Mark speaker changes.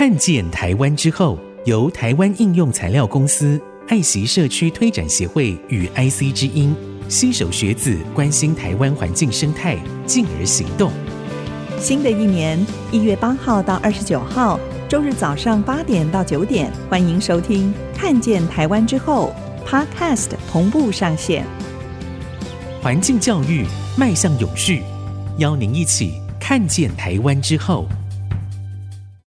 Speaker 1: 看见台湾之后，由台湾应用材料公司爱习社区推展协会与 IC 之音携手学子关心台湾环境生态，进而行动。
Speaker 2: 新的一年，一月八号到二十九号，周日早上八点到九点，欢迎收听《看见台湾之后》Podcast 同步上线。
Speaker 1: 环境教育迈向永续，邀您一起看见台湾之后。